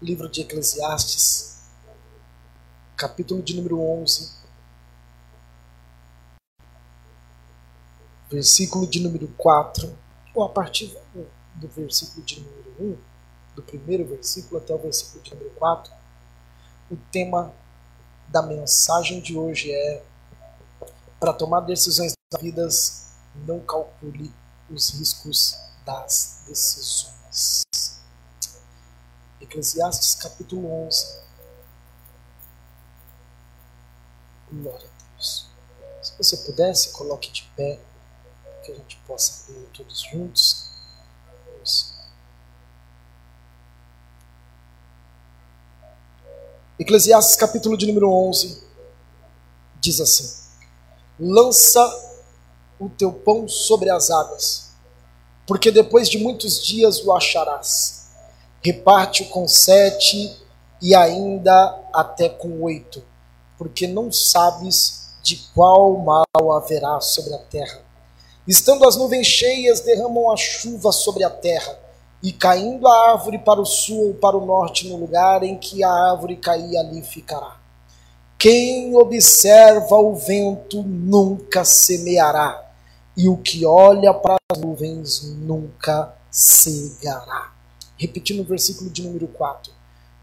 livro de Eclesiastes, capítulo de número 11, versículo de número 4, ou a partir do versículo de número 1, do primeiro versículo até o versículo de número 4, o tema da mensagem de hoje é para tomar decisões da vida, não calcule os riscos das decisões. Eclesiastes capítulo 11. Glória a Deus. Se você pudesse, coloque de pé, que a gente possa ler todos juntos. Vamos. Eclesiastes capítulo de número 11 diz assim: Lança o teu pão sobre as águas, porque depois de muitos dias o acharás reparte-o com sete e ainda até com oito, porque não sabes de qual mal haverá sobre a terra. Estando as nuvens cheias, derramam a chuva sobre a terra, e caindo a árvore para o sul ou para o norte, no lugar em que a árvore cair, ali ficará. Quem observa o vento nunca semeará, e o que olha para as nuvens nunca cegará repetindo o versículo de número 4.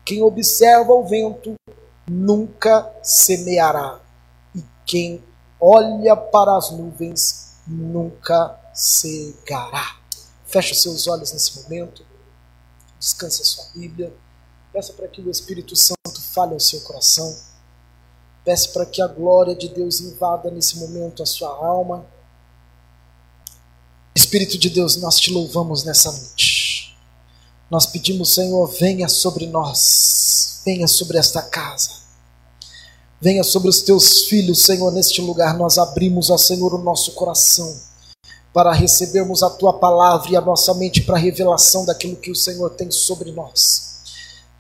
Quem observa o vento nunca semeará, e quem olha para as nuvens nunca cegará. Feche seus olhos nesse momento, descanse a sua Bíblia, peça para que o Espírito Santo fale ao seu coração, peça para que a glória de Deus invada nesse momento a sua alma. Espírito de Deus, nós te louvamos nessa noite. Nós pedimos, Senhor, venha sobre nós, venha sobre esta casa, venha sobre os teus filhos, Senhor, neste lugar. Nós abrimos, ó Senhor, o nosso coração para recebermos a tua palavra e a nossa mente para a revelação daquilo que o Senhor tem sobre nós.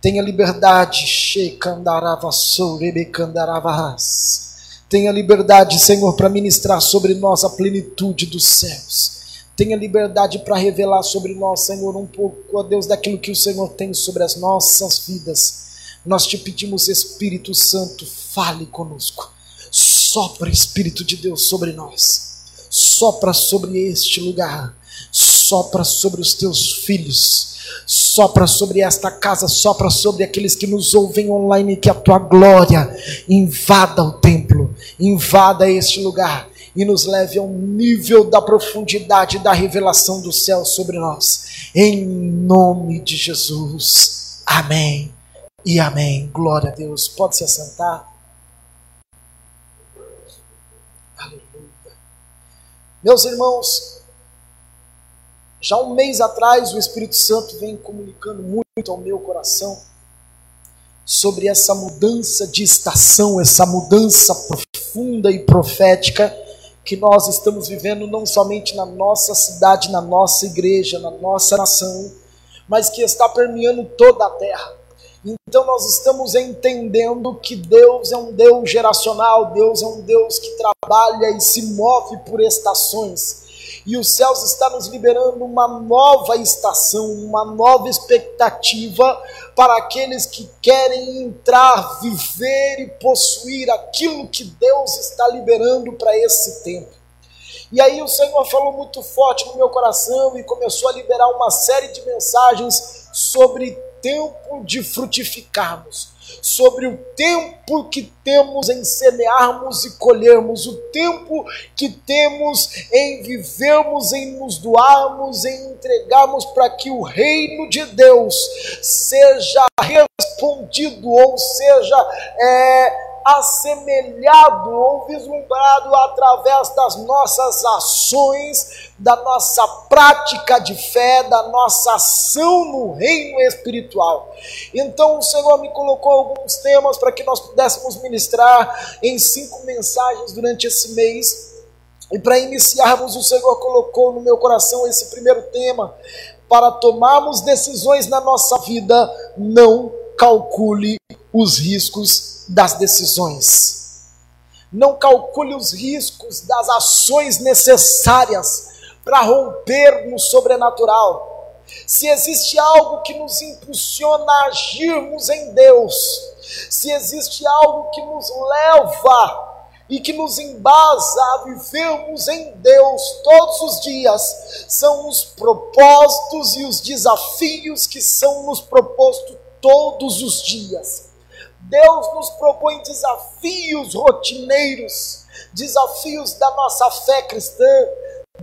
Tenha liberdade, Tenha liberdade, Senhor, para ministrar sobre nós a plenitude dos céus. Tenha liberdade para revelar sobre nós, Senhor, um pouco, ó Deus, daquilo que o Senhor tem sobre as nossas vidas. Nós te pedimos, Espírito Santo, fale conosco. Sopra, Espírito de Deus, sobre nós. Sopra sobre este lugar. Sopra sobre os teus filhos. Sopra sobre esta casa, sopra sobre aqueles que nos ouvem online, que a tua glória invada o templo, invada este lugar e nos leve ao nível da profundidade da revelação do céu sobre nós. Em nome de Jesus. Amém e amém. Glória a Deus. Pode se assentar. Aleluia. Meus irmãos, já um mês atrás o Espírito Santo vem comunicando muito ao meu coração sobre essa mudança de estação, essa mudança profunda e profética que nós estamos vivendo não somente na nossa cidade, na nossa igreja, na nossa nação, mas que está permeando toda a terra. Então nós estamos entendendo que Deus é um Deus geracional, Deus é um Deus que trabalha e se move por estações e os céus está nos liberando uma nova estação, uma nova expectativa para aqueles que querem entrar, viver e possuir aquilo que Deus está liberando para esse tempo. E aí o Senhor falou muito forte no meu coração e começou a liberar uma série de mensagens sobre tempo de frutificarmos sobre o tempo que temos em semearmos e colhermos, o tempo que temos em vivermos, em nos doarmos, em entregarmos para que o reino de Deus seja respondido, ou seja, é, assemelhado ou vislumbrado através das nossas ações, da nossa prática de fé, da nossa ação no reino espiritual. Então o Senhor me colocou alguns temas para que nós pudéssemos ministrar em cinco mensagens durante esse mês. E para iniciarmos, o Senhor colocou no meu coração esse primeiro tema. Para tomarmos decisões na nossa vida, não calcule os riscos das decisões. Não calcule os riscos das ações necessárias para romper no sobrenatural. se existe algo que nos impulsiona a agirmos em Deus, se existe algo que nos leva e que nos embasa a vivermos em Deus todos os dias, são os propósitos e os desafios que são nos propostos todos os dias. Deus nos propõe desafios rotineiros, desafios da nossa fé cristã,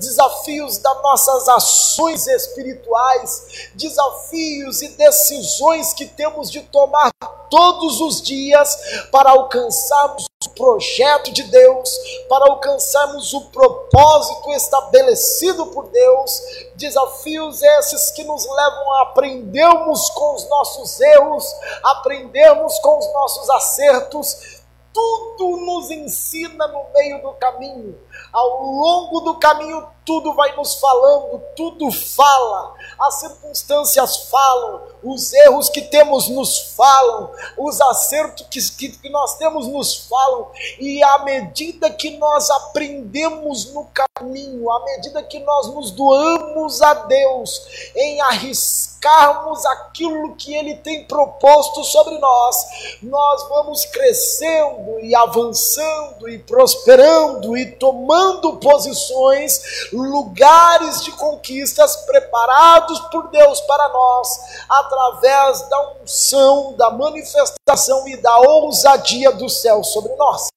desafios das nossas ações espirituais, desafios e decisões que temos de tomar todos os dias para alcançarmos o projeto de Deus, para alcançarmos o propósito estabelecido por Deus, desafios esses que nos levam a aprendermos com os nossos erros, aprendermos com os nossos acertos, tudo nos ensina no meio do caminho ao longo do caminho, tudo vai nos falando, tudo fala, as circunstâncias falam, os erros que temos nos falam, os acertos que, que, nós temos nos falam, e à medida que nós aprendemos no caminho, à medida que nós nos doamos a Deus em arriscarmos aquilo que Ele tem proposto sobre nós, nós vamos crescendo e avançando e prosperando e tomando tomando posições, lugares de conquistas preparados por Deus para nós, através da unção, da manifestação e da ousadia do céu sobre nós.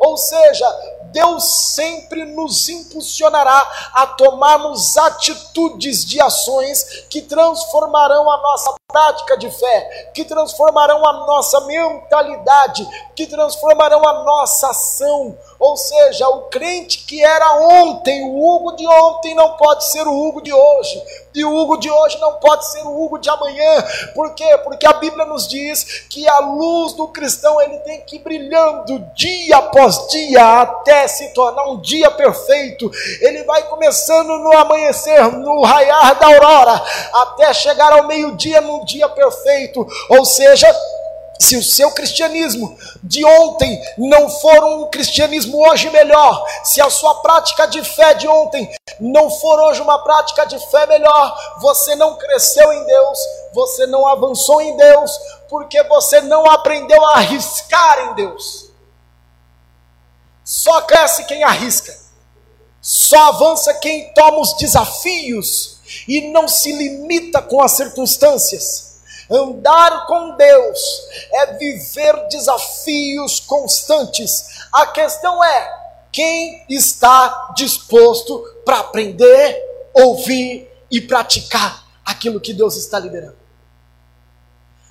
Ou seja, Deus sempre nos impulsionará a tomarmos atitudes de ações que transformarão a nossa prática de fé, que transformarão a nossa mentalidade, que transformarão a nossa ação. Ou seja, o crente que era ontem, o Hugo de ontem não pode ser o Hugo de hoje. E o Hugo de hoje não pode ser o Hugo de amanhã. Por quê? Porque a Bíblia nos diz que a luz do cristão ele tem que ir brilhando dia após dia até se tornar um dia perfeito. Ele vai começando no amanhecer, no raiar da aurora, até chegar ao meio-dia num dia perfeito. Ou seja, se o seu cristianismo de ontem não for um cristianismo hoje melhor, se a sua prática de fé de ontem não for hoje uma prática de fé melhor, você não cresceu em Deus, você não avançou em Deus, porque você não aprendeu a arriscar em Deus. Só cresce quem arrisca, só avança quem toma os desafios e não se limita com as circunstâncias. Andar com Deus é viver desafios constantes. A questão é: quem está disposto para aprender, ouvir e praticar aquilo que Deus está liberando?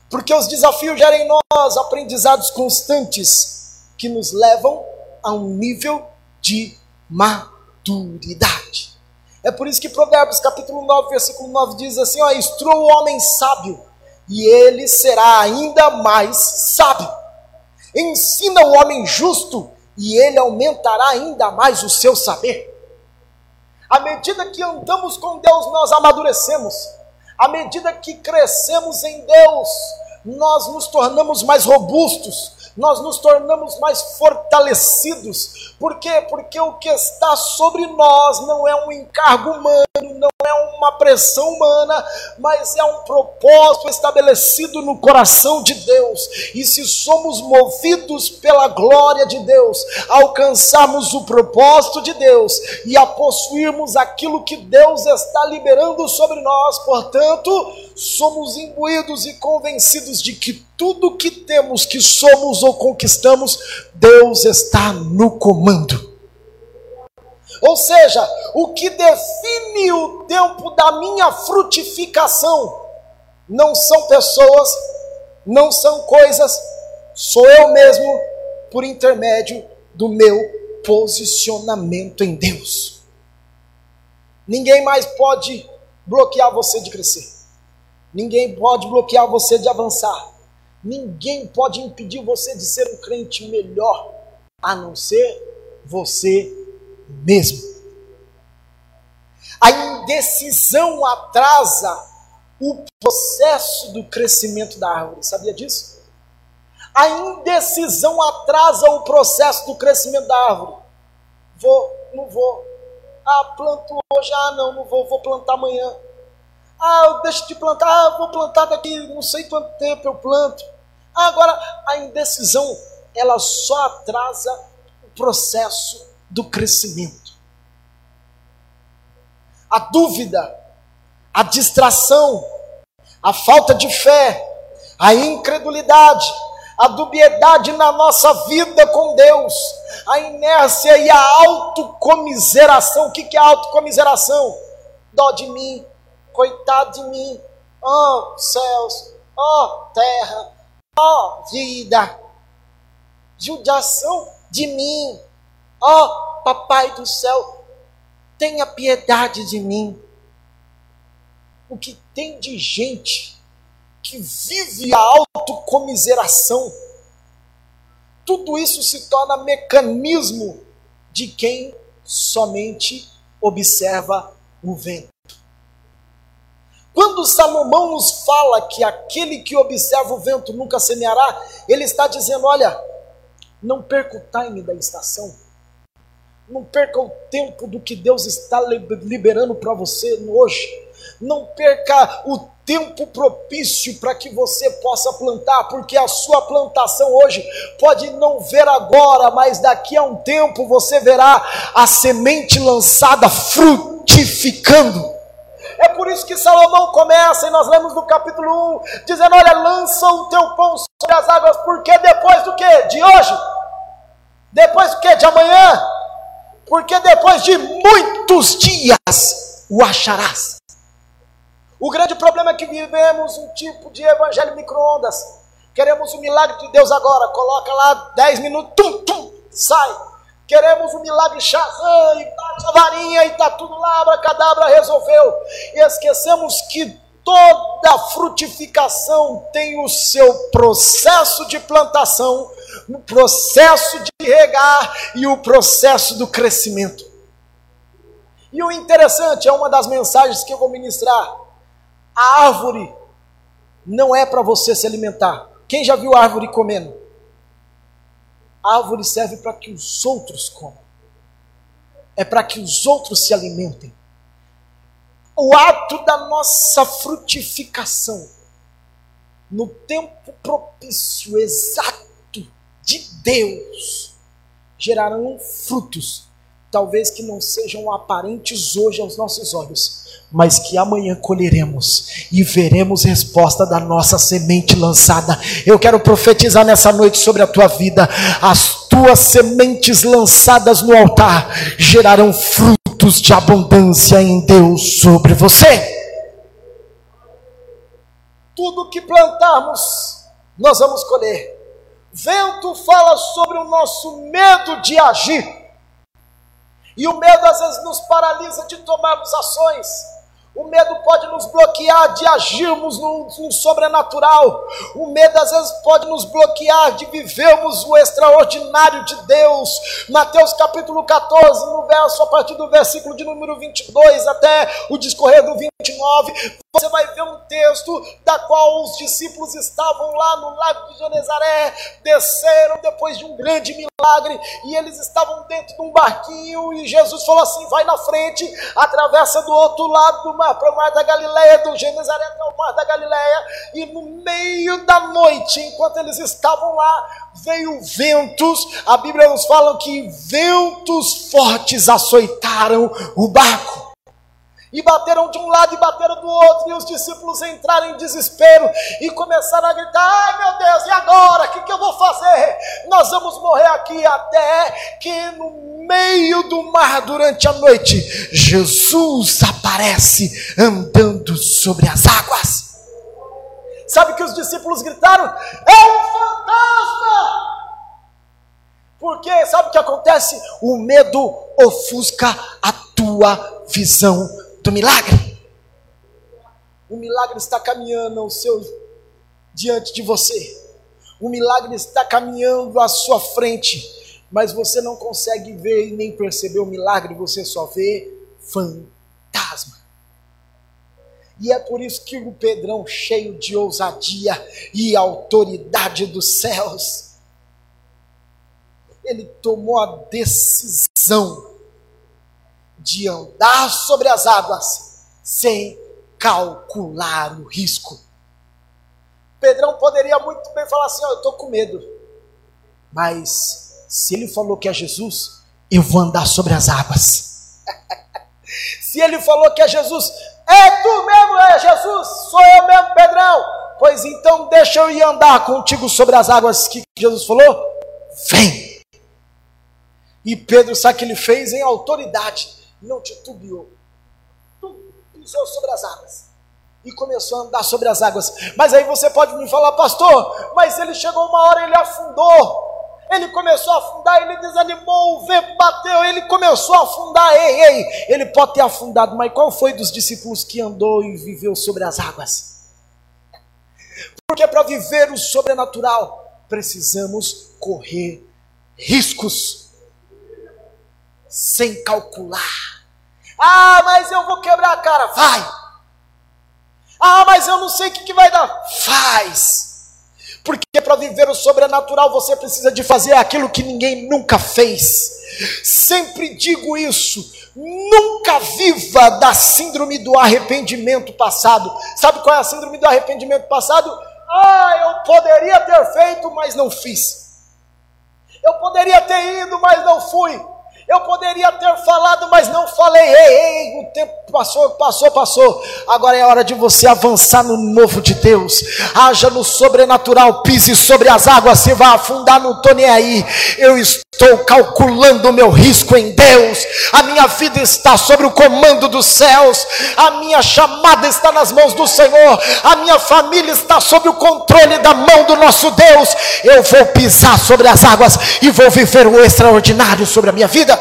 Porque os desafios geram em nós aprendizados constantes que nos levam a um nível de maturidade. É por isso que Provérbios capítulo 9, versículo 9 diz assim: ó, instrua o homem sábio e ele será ainda mais sábio. Ensina o homem justo, e ele aumentará ainda mais o seu saber. À medida que andamos com Deus, nós amadurecemos. À medida que crescemos em Deus, nós nos tornamos mais robustos, nós nos tornamos mais fortalecidos. Por quê? Porque o que está sobre nós não é um encargo humano, não é uma pressão humana, mas é um propósito estabelecido no coração de Deus. E se somos movidos pela glória de Deus, alcançarmos o propósito de Deus e a possuirmos aquilo que Deus está liberando sobre nós, portanto, somos imbuídos e convencidos de que tudo que temos, que somos ou conquistamos, Deus está no comando. Ou seja, o que define o tempo da minha frutificação não são pessoas, não são coisas, sou eu mesmo por intermédio do meu posicionamento em Deus. Ninguém mais pode bloquear você de crescer. Ninguém pode bloquear você de avançar. Ninguém pode impedir você de ser um crente melhor, a não ser você mesmo. A indecisão atrasa o processo do crescimento da árvore, sabia disso? A indecisão atrasa o processo do crescimento da árvore. Vou, não vou. Ah, planto hoje, ah, não, não vou, vou plantar amanhã. Ah, eu deixo de plantar, ah, vou plantar daqui não sei quanto tempo eu planto. Ah, agora, a indecisão, ela só atrasa o processo do crescimento. A dúvida, a distração, a falta de fé, a incredulidade, a dubiedade na nossa vida com Deus, a inércia e a autocomiseração. O que é autocomiseração? Dó de mim, coitado de mim, ó oh, céus, ó oh, terra, ó oh, vida, judiação de mim, ó oh, papai do céu, tenha piedade de mim. O que tem de gente que vive a autocomiseração, tudo isso se torna mecanismo de quem somente observa o vento. Quando Salomão nos fala que aquele que observa o vento nunca semeará, ele está dizendo: olha, não perca o time da estação, não perca o tempo do que Deus está liberando para você hoje, não perca o tempo propício para que você possa plantar, porque a sua plantação hoje pode não ver agora, mas daqui a um tempo você verá a semente lançada frutificando. É por isso que Salomão começa, e nós lemos no capítulo 1, dizendo: Olha, lança o teu pão sobre as águas, porque depois do que? De hoje? Depois do que? De amanhã? Porque depois de muitos dias o acharás. O grande problema é que vivemos um tipo de evangelho micro-ondas. Queremos o milagre de Deus agora. Coloca lá 10 minutos, tum, tum, sai Queremos um milagre Shazam e bate a varinha e está tudo lá, abracadabra, resolveu. E esquecemos que toda frutificação tem o seu processo de plantação, o processo de regar e o processo do crescimento. E o interessante é uma das mensagens que eu vou ministrar. A árvore não é para você se alimentar. Quem já viu árvore comendo? A árvore serve para que os outros comam. É para que os outros se alimentem. O ato da nossa frutificação, no tempo propício, exato de Deus, gerarão frutos talvez que não sejam aparentes hoje aos nossos olhos, mas que amanhã colheremos e veremos resposta da nossa semente lançada. Eu quero profetizar nessa noite sobre a tua vida. As tuas sementes lançadas no altar gerarão frutos de abundância em Deus sobre você. Tudo que plantarmos, nós vamos colher. Vento fala sobre o nosso medo de agir. E o medo às vezes nos paralisa de tomarmos ações. O medo pode nos bloquear de agirmos no, no, sobrenatural. O medo às vezes pode nos bloquear de vivermos o extraordinário de Deus. Mateus capítulo 14, no verso, a partir do versículo de número 22 até o discorrer do 29, você vai ver um texto da qual os discípulos estavam lá no lago de Genezaré, desceram depois de um grande milagre e eles estavam dentro de um barquinho e Jesus falou assim: vai na frente, atravessa do outro lado do mar para o mar da Galileia, do Genezaré até o mar da Galileia, e no meio da noite, enquanto eles estavam lá, veio ventos, a Bíblia nos fala que ventos fortes açoitaram o barco. E bateram de um lado e bateram do outro, e os discípulos entraram em desespero e começaram a gritar: Ai meu Deus, e agora? O que, que eu vou fazer? Nós vamos morrer aqui até que no meio do mar durante a noite, Jesus aparece andando sobre as águas. Sabe que os discípulos gritaram: É um fantasma! Porque sabe o que acontece? O medo ofusca a tua visão do milagre. O milagre está caminhando ao seu diante de você. O milagre está caminhando à sua frente mas você não consegue ver e nem perceber o milagre, você só vê fantasma. E é por isso que o Pedrão, cheio de ousadia e autoridade dos céus, ele tomou a decisão de andar sobre as águas sem calcular o risco. Pedrão poderia muito bem falar assim: oh, eu estou com medo. Mas se ele falou que é Jesus, eu vou andar sobre as águas. se ele falou que é Jesus, é tu mesmo, é Jesus, sou eu mesmo, Pedrão. Pois então deixa eu ir andar contigo sobre as águas que Jesus falou. Vem. E Pedro, sabe o que ele fez em autoridade? Não titubeou. Pisou sobre as águas e começou a andar sobre as águas. Mas aí você pode me falar, pastor, mas ele chegou uma hora, ele afundou. Ele começou a afundar, ele desanimou, o vento bateu, ele começou a afundar. Ei, ei, ele pode ter afundado, mas qual foi dos discípulos que andou e viveu sobre as águas? Porque para viver o sobrenatural, precisamos correr riscos sem calcular. Ah, mas eu vou quebrar a cara. Vai! Ah, mas eu não sei o que, que vai dar. Faz! Porque para viver o sobrenatural você precisa de fazer aquilo que ninguém nunca fez. Sempre digo isso. Nunca viva da síndrome do arrependimento passado. Sabe qual é a síndrome do arrependimento passado? Ah, eu poderia ter feito, mas não fiz. Eu poderia ter ido, mas não fui. Eu poderia ter falado, mas não falei. Ei, ei, o tempo passou, passou, passou. Agora é hora de você avançar no novo de Deus. Haja no sobrenatural, pise sobre as águas, você vai afundar, não estou nem aí. Eu estou calculando o meu risco em Deus. A minha vida está sobre o comando dos céus. A minha chamada está nas mãos do Senhor. A minha família está sob o controle da mão do nosso Deus. Eu vou pisar sobre as águas e vou viver o extraordinário sobre a minha vida.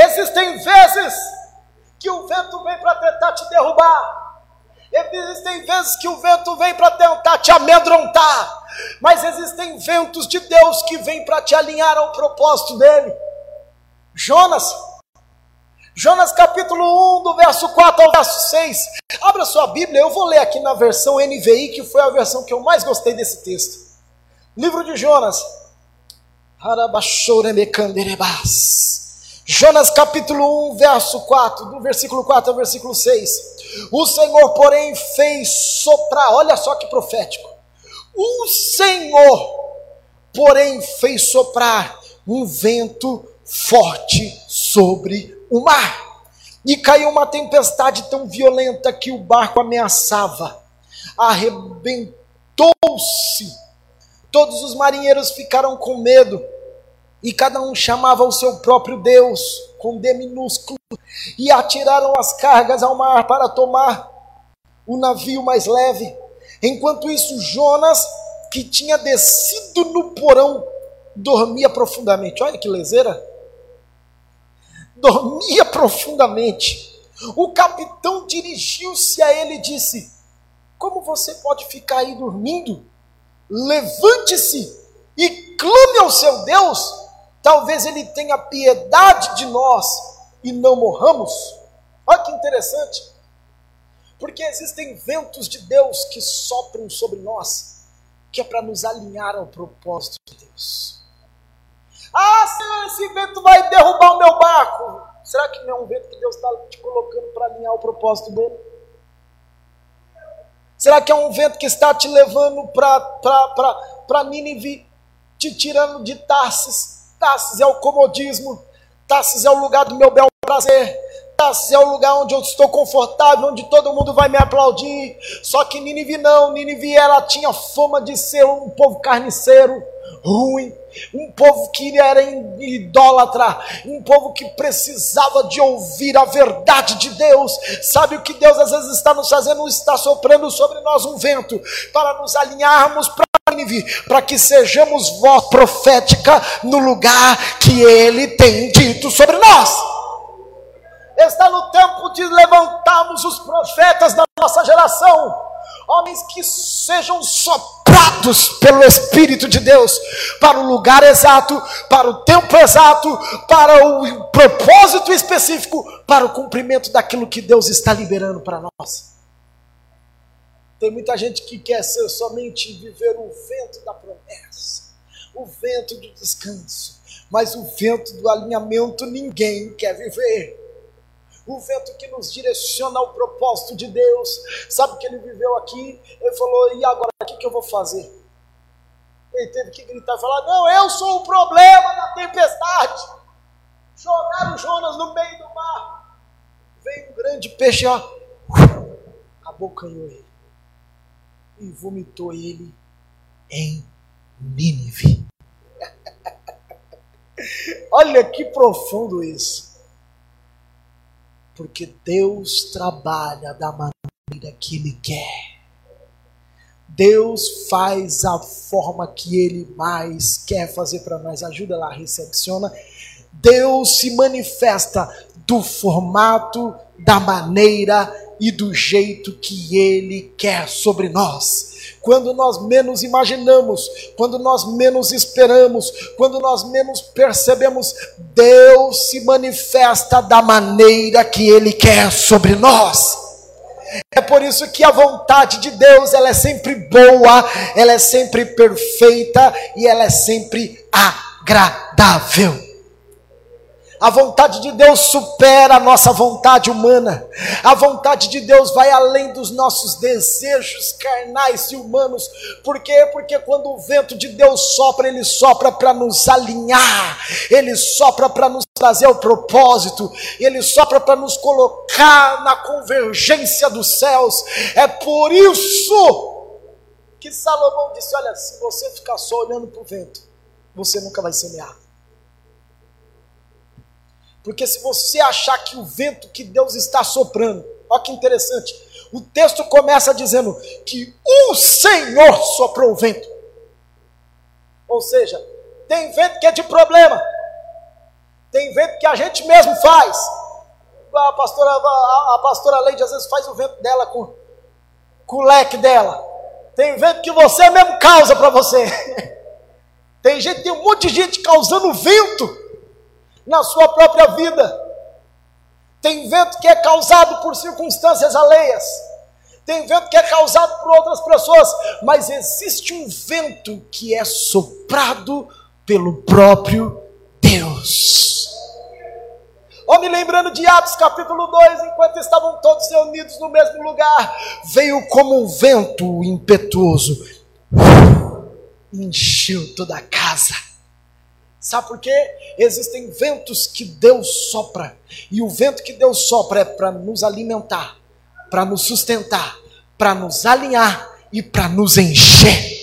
Existem vezes que o vento vem para tentar te derrubar. Existem vezes que o vento vem para tentar te amedrontar. Mas existem ventos de Deus que vêm para te alinhar ao propósito dele. Jonas, Jonas capítulo 1, do verso 4 ao verso 6. Abra sua Bíblia, eu vou ler aqui na versão NVI, que foi a versão que eu mais gostei desse texto. Livro de Jonas. Harabachoremecanderebas. Jonas capítulo 1, verso 4, do versículo 4 ao versículo 6. O Senhor, porém, fez soprar, olha só que profético. O Senhor, porém, fez soprar um vento forte sobre o mar. E caiu uma tempestade tão violenta que o barco ameaçava. Arrebentou-se. Todos os marinheiros ficaram com medo e cada um chamava o seu próprio Deus, com D minúsculo, e atiraram as cargas ao mar para tomar o navio mais leve. Enquanto isso, Jonas, que tinha descido no porão, dormia profundamente. Olha que lezeira! Dormia profundamente. O capitão dirigiu-se a ele e disse: Como você pode ficar aí dormindo? Levante-se e clame ao seu Deus Talvez ele tenha piedade de nós e não morramos. Olha que interessante. Porque existem ventos de Deus que sopram sobre nós, que é para nos alinhar ao propósito de Deus. Ah, Senhor, esse vento vai derrubar o meu barco. Será que não é um vento que Deus está te colocando para alinhar o propósito dele? Será que é um vento que está te levando para Nínive, te tirando de Tarsis, Tarsis é o comodismo, Tarsis é o lugar do meu bel prazer, Tarsis é o lugar onde eu estou confortável, onde todo mundo vai me aplaudir. Só que Nínive não, Nínive ela tinha fama de ser um povo carniceiro, ruim, um povo que era idólatra, um povo que precisava de ouvir a verdade de Deus. Sabe o que Deus às vezes está nos fazendo? Está soprando sobre nós um vento para nos alinharmos para para que sejamos voz profética no lugar que Ele tem dito sobre nós. Está no tempo de levantarmos os profetas da nossa geração, homens que sejam soprados pelo Espírito de Deus para o lugar exato, para o tempo exato, para o propósito específico, para o cumprimento daquilo que Deus está liberando para nós. Tem muita gente que quer ser somente viver o vento da promessa, o vento do descanso, mas o vento do alinhamento ninguém quer viver. o vento que nos direciona ao propósito de Deus. Sabe que ele viveu aqui? Ele falou: e agora o que, eu vou fazer? Ele teve que gritar e falar: não, eu sou o problema da tempestade. Jogaram Jonas no meio do mar. Veio um grande peixe, ó, abocanhou ele e vomitou ele em Nínive. Olha que profundo isso. Porque Deus trabalha da maneira que Ele quer. Deus faz a forma que Ele mais quer fazer para nós. Ajuda lá, recepciona. Deus se manifesta do formato, da maneira e do jeito que Ele quer sobre nós quando nós menos imaginamos, quando nós menos esperamos, quando nós menos percebemos, Deus se manifesta da maneira que Ele quer sobre nós. É por isso que a vontade de Deus ela é sempre boa, ela é sempre perfeita e ela é sempre agradável. A vontade de Deus supera a nossa vontade humana. A vontade de Deus vai além dos nossos desejos carnais e humanos. Por quê? Porque quando o vento de Deus sopra, ele sopra para nos alinhar, ele sopra para nos trazer o propósito, ele sopra para nos colocar na convergência dos céus. É por isso que Salomão disse: Olha, se você ficar só olhando para o vento, você nunca vai semear. Porque se você achar que o vento que Deus está soprando, olha que interessante, o texto começa dizendo que o Senhor soprou o vento. Ou seja, tem vento que é de problema, tem vento que a gente mesmo faz. A pastora, a, a pastora Leide às vezes faz o vento dela com, com o leque dela. Tem vento que você mesmo causa para você. Tem gente, tem um monte de gente causando vento na sua própria vida. Tem vento que é causado por circunstâncias alheias. Tem vento que é causado por outras pessoas, mas existe um vento que é soprado pelo próprio Deus. Ou me lembrando de Atos capítulo 2, enquanto estavam todos reunidos no mesmo lugar, veio como um vento impetuoso, encheu toda a casa Sabe por quê? Existem ventos que Deus sopra, e o vento que Deus sopra é para nos alimentar, para nos sustentar, para nos alinhar e para nos encher.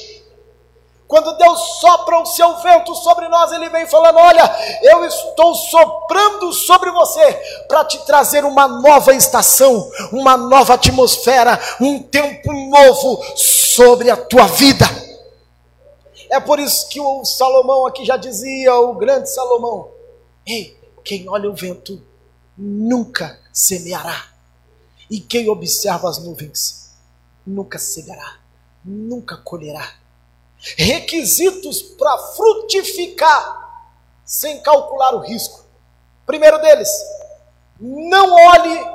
Quando Deus sopra o seu vento sobre nós, Ele vem falando: Olha, eu estou soprando sobre você para te trazer uma nova estação, uma nova atmosfera, um tempo novo sobre a tua vida. É por isso que o Salomão aqui já dizia, o grande Salomão: Ei, quem olha o vento nunca semeará, e quem observa as nuvens nunca cegará, nunca colherá. Requisitos para frutificar sem calcular o risco. Primeiro deles, não olhe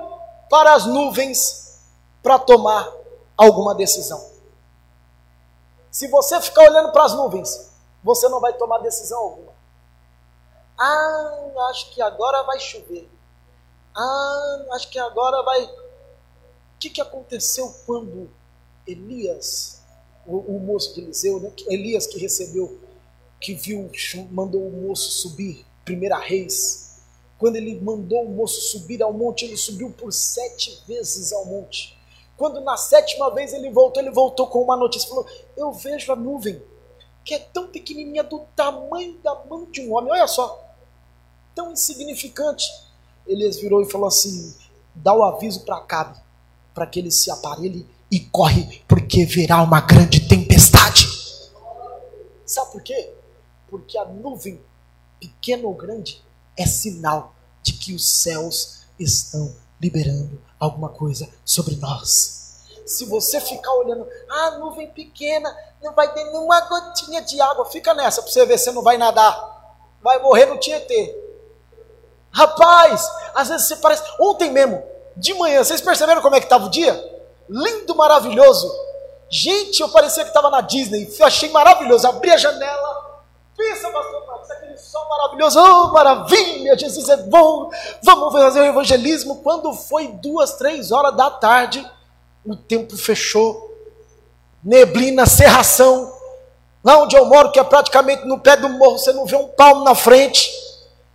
para as nuvens para tomar alguma decisão. Se você ficar olhando para as nuvens, você não vai tomar decisão alguma. Ah, acho que agora vai chover. Ah, acho que agora vai. O que, que aconteceu quando Elias, o, o moço de Eliseu, né? Elias que recebeu, que viu, mandou o moço subir, primeira reis. Quando ele mandou o moço subir ao monte, ele subiu por sete vezes ao monte. Quando na sétima vez ele voltou, ele voltou com uma notícia. Falou: Eu vejo a nuvem, que é tão pequenininha, do tamanho da mão de um homem. Olha só, tão insignificante. Elias virou e falou assim: Dá o aviso para Acabe, para que ele se aparelhe e corre, porque virá uma grande tempestade. Sabe por quê? Porque a nuvem, pequena ou grande, é sinal de que os céus estão liberando alguma coisa sobre nós. Se você ficar olhando, ah, nuvem pequena, não vai ter nenhuma gotinha de água, fica nessa para você ver se não vai nadar. Vai morrer no Tietê. Rapaz, às vezes você parece. Ontem mesmo, de manhã, vocês perceberam como é que estava o dia? Lindo, maravilhoso. Gente, eu parecia que estava na Disney. Eu achei maravilhoso. Abri a janela, benção, pastor aquele sol maravilhoso, oh, maravilha, Jesus é bom, vamos fazer o evangelismo. Quando foi duas, três horas da tarde, o tempo fechou, neblina, serração. Lá onde eu moro, que é praticamente no pé do morro, você não vê um palmo na frente.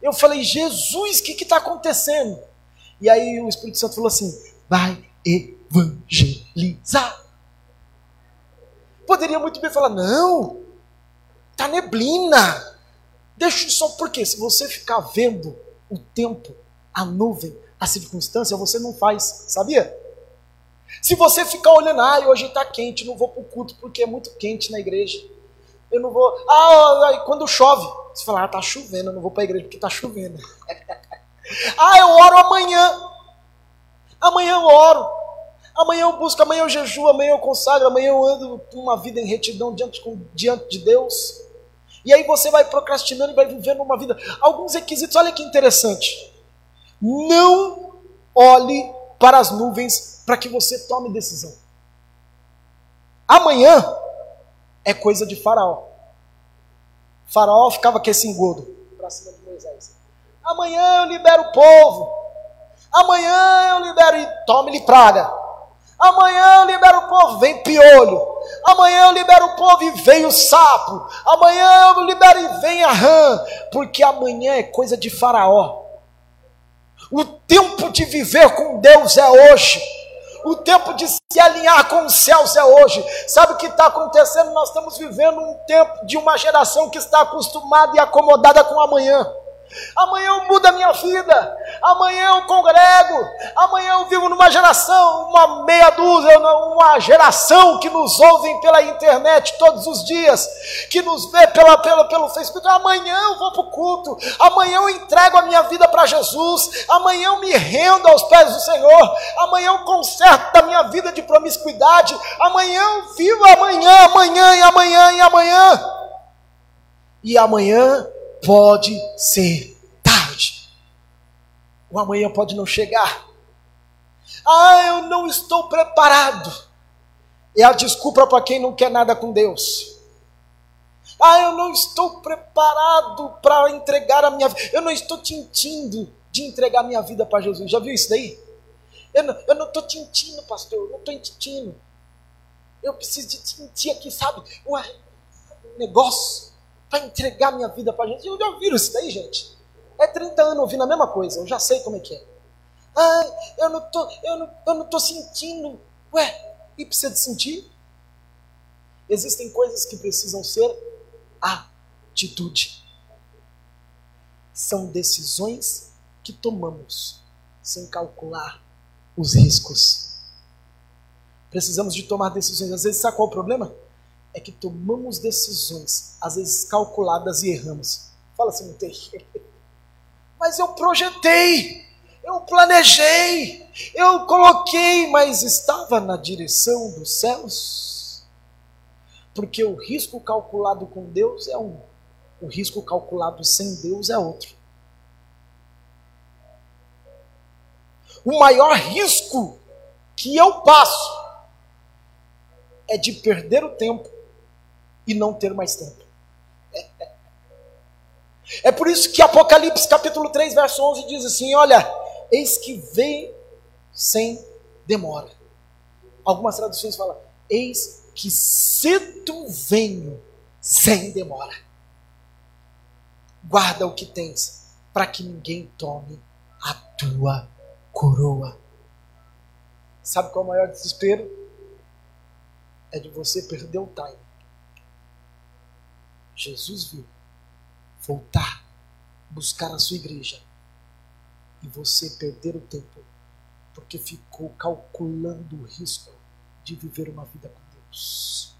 Eu falei, Jesus, o que está acontecendo? E aí o Espírito Santo falou assim: vai evangelizar. Poderia muito bem falar, não, tá neblina. Deixa só porque se você ficar vendo o tempo, a nuvem, a circunstância, você não faz, sabia? Se você ficar olhando, ah, hoje está quente, não vou para o culto porque é muito quente na igreja. Eu não vou. Ah, quando chove, você fala, ah, tá chovendo, eu não vou para a igreja porque está chovendo. ah, eu oro amanhã. Amanhã eu oro. Amanhã eu busco, amanhã eu jejuo, amanhã eu consagro, amanhã eu ando uma vida em retidão diante, diante de Deus. E aí você vai procrastinando e vai vivendo uma vida. Alguns requisitos, olha que interessante. Não olhe para as nuvens para que você tome decisão. Amanhã é coisa de Faraó. Faraó ficava com esse engodo para cima de Moisés. Amanhã eu libero o povo. Amanhã eu libero e tome-lhe praga. Amanhã eu libero o povo, vem piolho. Amanhã eu libero o povo e vem o sapo. Amanhã eu libero e vem a rã. Porque amanhã é coisa de Faraó. O tempo de viver com Deus é hoje. O tempo de se alinhar com os céus é hoje. Sabe o que está acontecendo? Nós estamos vivendo um tempo de uma geração que está acostumada e acomodada com amanhã. Amanhã eu mudo a minha vida. Amanhã eu congrego. Amanhã eu vivo numa geração, uma meia dúzia, uma geração que nos ouvem pela internet todos os dias, que nos vê pela, pela, pelo Facebook. Amanhã eu vou para o culto. Amanhã eu entrego a minha vida para Jesus. Amanhã eu me rendo aos pés do Senhor. Amanhã eu conserto da minha vida de promiscuidade. Amanhã eu vivo amanhã, amanhã e amanhã e amanhã. E amanhã pode ser tarde. O amanhã pode não chegar. Ah, eu não estou preparado. É a desculpa para quem não quer nada com Deus. Ah, eu não estou preparado para entregar a minha vida. Eu não estou tintindo de entregar minha vida para Jesus. Já viu isso daí? Eu não estou tintindo, pastor. Eu não estou tintindo. Eu preciso de tintir aqui, sabe? Um negócio para entregar minha vida para Jesus. Eu já ouviram isso daí, gente? É 30 anos ouvindo a mesma coisa, eu já sei como é que é. Ah, eu não tô, eu não, eu não tô sentindo. Ué, e precisa de sentir? Existem coisas que precisam ser atitude. São decisões que tomamos sem calcular os riscos. Precisamos de tomar decisões. Às vezes, sabe qual é o problema? É que tomamos decisões, às vezes calculadas e erramos. Fala assim, não tem. Mas eu projetei, eu planejei, eu coloquei, mas estava na direção dos céus. Porque o risco calculado com Deus é um, o risco calculado sem Deus é outro. O maior risco que eu passo é de perder o tempo e não ter mais tempo. É por isso que Apocalipse capítulo 3, verso 11 diz assim: Olha, eis que vem sem demora. Algumas traduções falam: Eis que cedo venho sem demora. Guarda o que tens, para que ninguém tome a tua coroa. Sabe qual é o maior desespero? É de você perder o time Jesus viu voltar, buscar a sua igreja e você perder o tempo porque ficou calculando o risco de viver uma vida com Deus.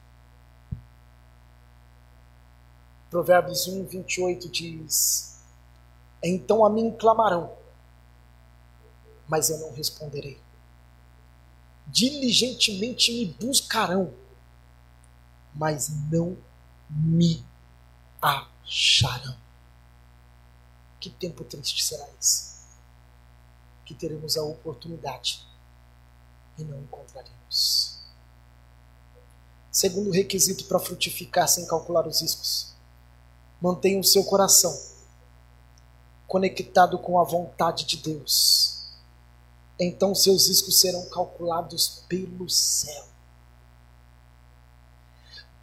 Provérbios 1, 28 diz: Então a mim clamarão, mas eu não responderei. Diligentemente me buscarão, mas não me acharão. Que tempo triste será esse? Que teremos a oportunidade e não Mantenha o seu coração conectado com a vontade de Deus. Então seus riscos serão calculados pelo céu.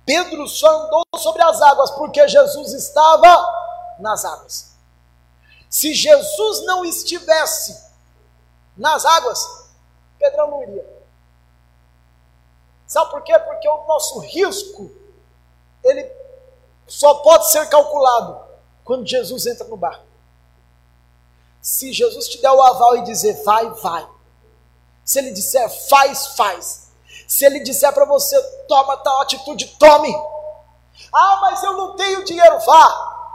Pedro só andou sobre as águas porque Jesus estava nas águas. Se Jesus não estivesse nas águas, Pedrão não iria. Sabe por quê? Porque o nosso risco, ele só pode ser calculado quando Jesus entra no barco. Se Jesus te der o aval e dizer vai, vai. Se ele disser faz, faz. Se ele disser para você toma tal atitude, tome. Ah, mas eu não tenho dinheiro, vá.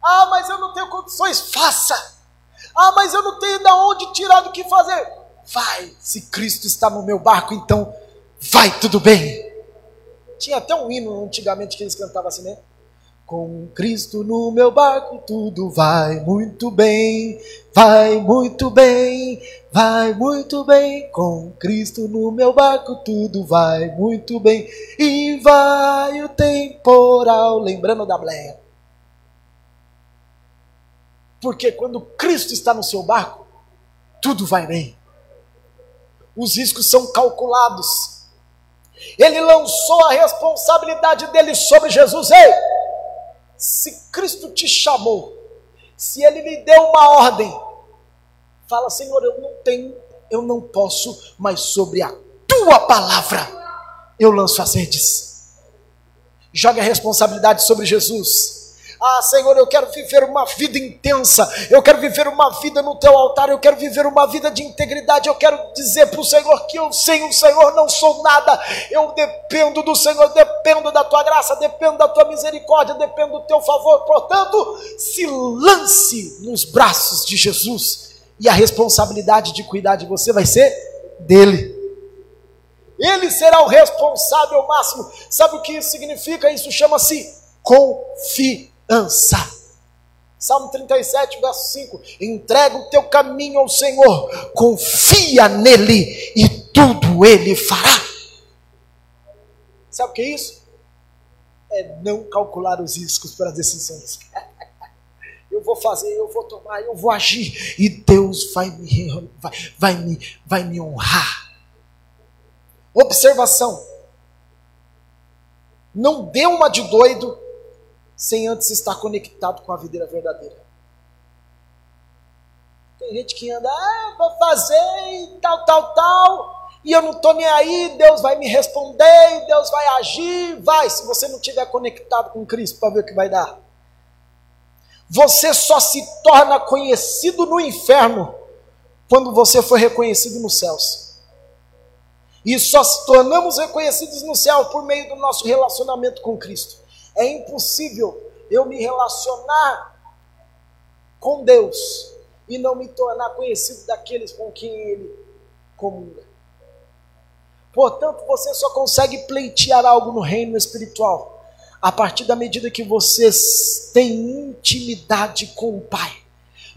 Ah, mas eu não tenho condições, faça. Ah, mas eu não tenho de onde tirar do que fazer. Vai, se Cristo está no meu barco, então vai tudo bem. Tinha até um hino antigamente que eles cantavam assim, né? Com Cristo no meu barco tudo vai muito bem, vai muito bem, vai muito bem. Com Cristo no meu barco tudo vai muito bem e vai o temporal. Lembrando da bleia. Porque quando Cristo está no seu barco, tudo vai bem. Os riscos são calculados. Ele lançou a responsabilidade dele sobre Jesus. Ei, se Cristo te chamou, se ele lhe deu uma ordem, fala, Senhor, eu não tenho, eu não posso, mas sobre a tua palavra eu lanço as redes. Joga a responsabilidade sobre Jesus. Ah, Senhor, eu quero viver uma vida intensa, eu quero viver uma vida no teu altar, eu quero viver uma vida de integridade. Eu quero dizer para o Senhor que eu sem o Senhor não sou nada, eu dependo do Senhor, dependo da tua graça, dependo da tua misericórdia, dependo do teu favor. Portanto, se lance nos braços de Jesus e a responsabilidade de cuidar de você vai ser dele. Ele será o responsável máximo. Sabe o que isso significa? Isso chama-se confiança. Salmo 37, verso 5: Entrega o teu caminho ao Senhor, confia nele e tudo ele fará. Sabe o que é isso? É não calcular os riscos para as decisões. eu vou fazer, eu vou tomar, eu vou agir e Deus vai me, vai, vai me, vai me honrar. Observação: não dê uma de doido sem antes estar conectado com a videira verdadeira. Tem gente que anda, ah, vou fazer e tal, tal, tal, e eu não estou nem aí, Deus vai me responder, Deus vai agir, vai, se você não estiver conectado com Cristo para ver o que vai dar. Você só se torna conhecido no inferno quando você for reconhecido nos céus. E só se tornamos reconhecidos no céu por meio do nosso relacionamento com Cristo. É impossível eu me relacionar com Deus e não me tornar conhecido daqueles com quem Ele comunga. Portanto, você só consegue pleitear algo no reino espiritual a partir da medida que você tem intimidade com o Pai,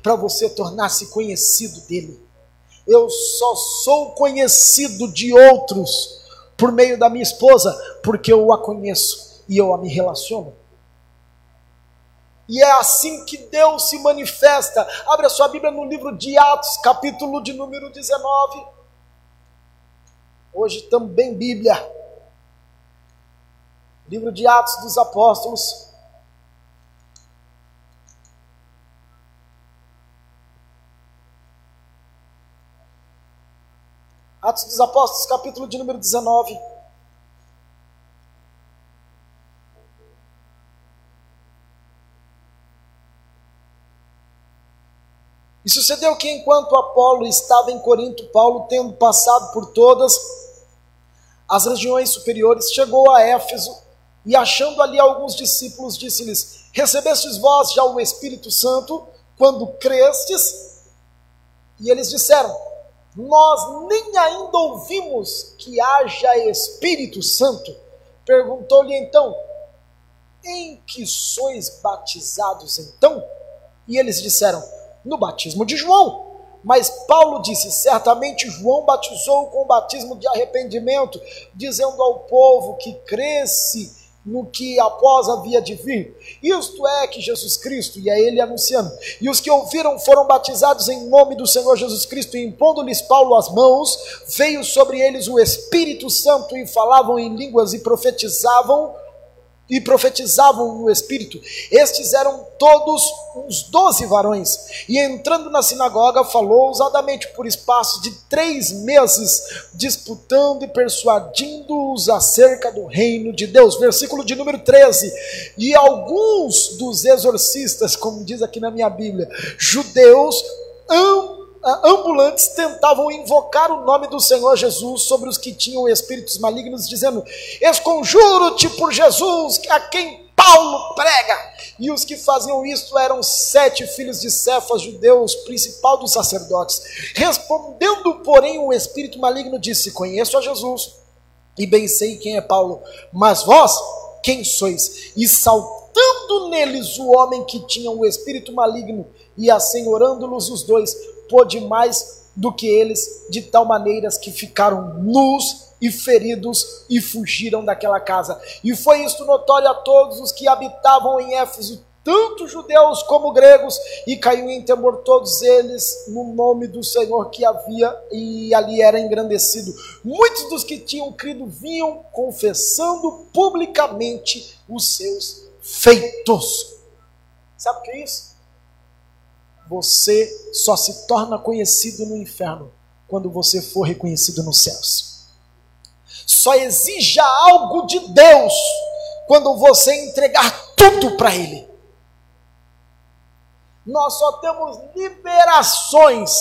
para você tornar-se conhecido dele. Eu só sou conhecido de outros por meio da minha esposa, porque eu a conheço e eu me relaciono. E é assim que Deus se manifesta. Abre a sua Bíblia no livro de Atos, capítulo de número 19. Hoje também Bíblia. Livro de Atos dos Apóstolos. Atos dos Apóstolos, capítulo de número 19. E sucedeu que enquanto Apolo estava em Corinto, Paulo, tendo passado por todas as regiões superiores, chegou a Éfeso e, achando ali alguns discípulos, disse-lhes: Recebestes vós já o Espírito Santo quando crestes? E eles disseram: Nós nem ainda ouvimos que haja Espírito Santo. Perguntou-lhe então: Em que sois batizados então? E eles disseram: no batismo de João. Mas Paulo disse: certamente João batizou com o batismo de arrependimento, dizendo ao povo que cresce no que após havia de vir. Isto é que Jesus Cristo, e a ele anunciando, e os que ouviram foram batizados em nome do Senhor Jesus Cristo, e impondo-lhes Paulo as mãos, veio sobre eles o Espírito Santo e falavam em línguas e profetizavam e profetizavam no Espírito. Estes eram todos uns doze varões. E entrando na sinagoga, falou ousadamente por espaço de três meses, disputando e persuadindo-os acerca do reino de Deus. Versículo de número 13. E alguns dos exorcistas, como diz aqui na minha Bíblia, judeus, ambulantes tentavam invocar o nome do Senhor Jesus sobre os que tinham espíritos malignos, dizendo: Esconjuro-te por Jesus, a quem Paulo prega. E os que faziam isso eram sete filhos de Cefas, judeus, principal dos sacerdotes. Respondendo, porém, o espírito maligno disse: Conheço a Jesus e bem sei quem é Paulo, mas vós, quem sois? E saltando neles o homem que tinha o espírito maligno e assenhorando-los os dois, pôde mais do que eles, de tal maneira que ficaram nus e feridos e fugiram daquela casa. E foi isto notório a todos os que habitavam em Éfeso, tanto judeus como gregos, e caiu em temor todos eles no nome do Senhor que havia e ali era engrandecido. Muitos dos que tinham crido vinham confessando publicamente os seus feitos. Sabe o que é isso? Você só se torna conhecido no inferno quando você for reconhecido nos céus. Só exija algo de Deus quando você entregar tudo para Ele. Nós só temos liberações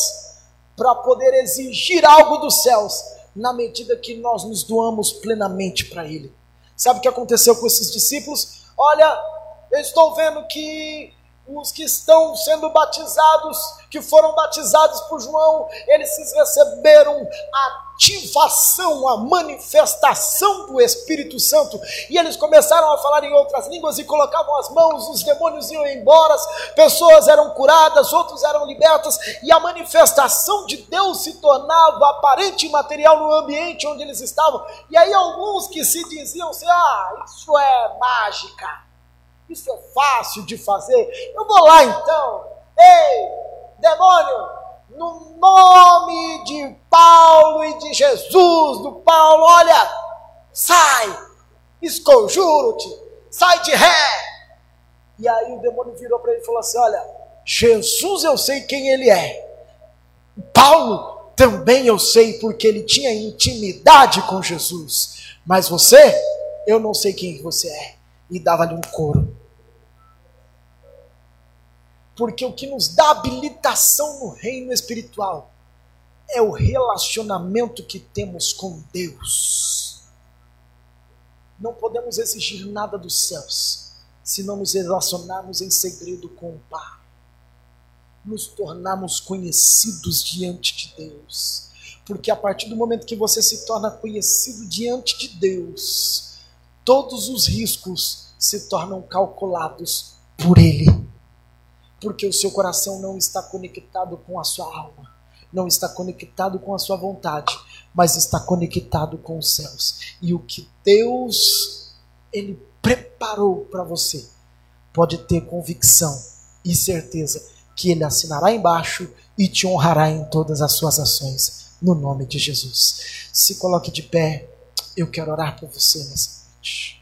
para poder exigir algo dos céus na medida que nós nos doamos plenamente para Ele. Sabe o que aconteceu com esses discípulos? Olha, eu estou vendo que os que estão sendo batizados, que foram batizados por João, eles receberam a ativação, a manifestação do Espírito Santo, e eles começaram a falar em outras línguas e colocavam as mãos, os demônios iam embora, pessoas eram curadas, outros eram libertas, e a manifestação de Deus se tornava aparente e material no ambiente onde eles estavam. E aí alguns que se diziam assim: "Ah, isso é mágica". Isso é fácil de fazer. Eu vou lá então. Ei, demônio, no nome de Paulo e de Jesus, do Paulo, olha, sai, esconjuro-te, sai de ré. E aí o demônio virou para ele e falou assim: Olha, Jesus eu sei quem ele é. Paulo também eu sei porque ele tinha intimidade com Jesus. Mas você, eu não sei quem você é. E dava-lhe um couro. Porque o que nos dá habilitação no reino espiritual é o relacionamento que temos com Deus. Não podemos exigir nada dos céus se não nos relacionarmos em segredo com o Pai. Nos tornarmos conhecidos diante de Deus. Porque a partir do momento que você se torna conhecido diante de Deus, todos os riscos se tornam calculados por Ele porque o seu coração não está conectado com a sua alma, não está conectado com a sua vontade, mas está conectado com os céus. E o que Deus ele preparou para você, pode ter convicção e certeza que ele assinará embaixo e te honrará em todas as suas ações, no nome de Jesus. Se coloque de pé, eu quero orar por você nessa noite.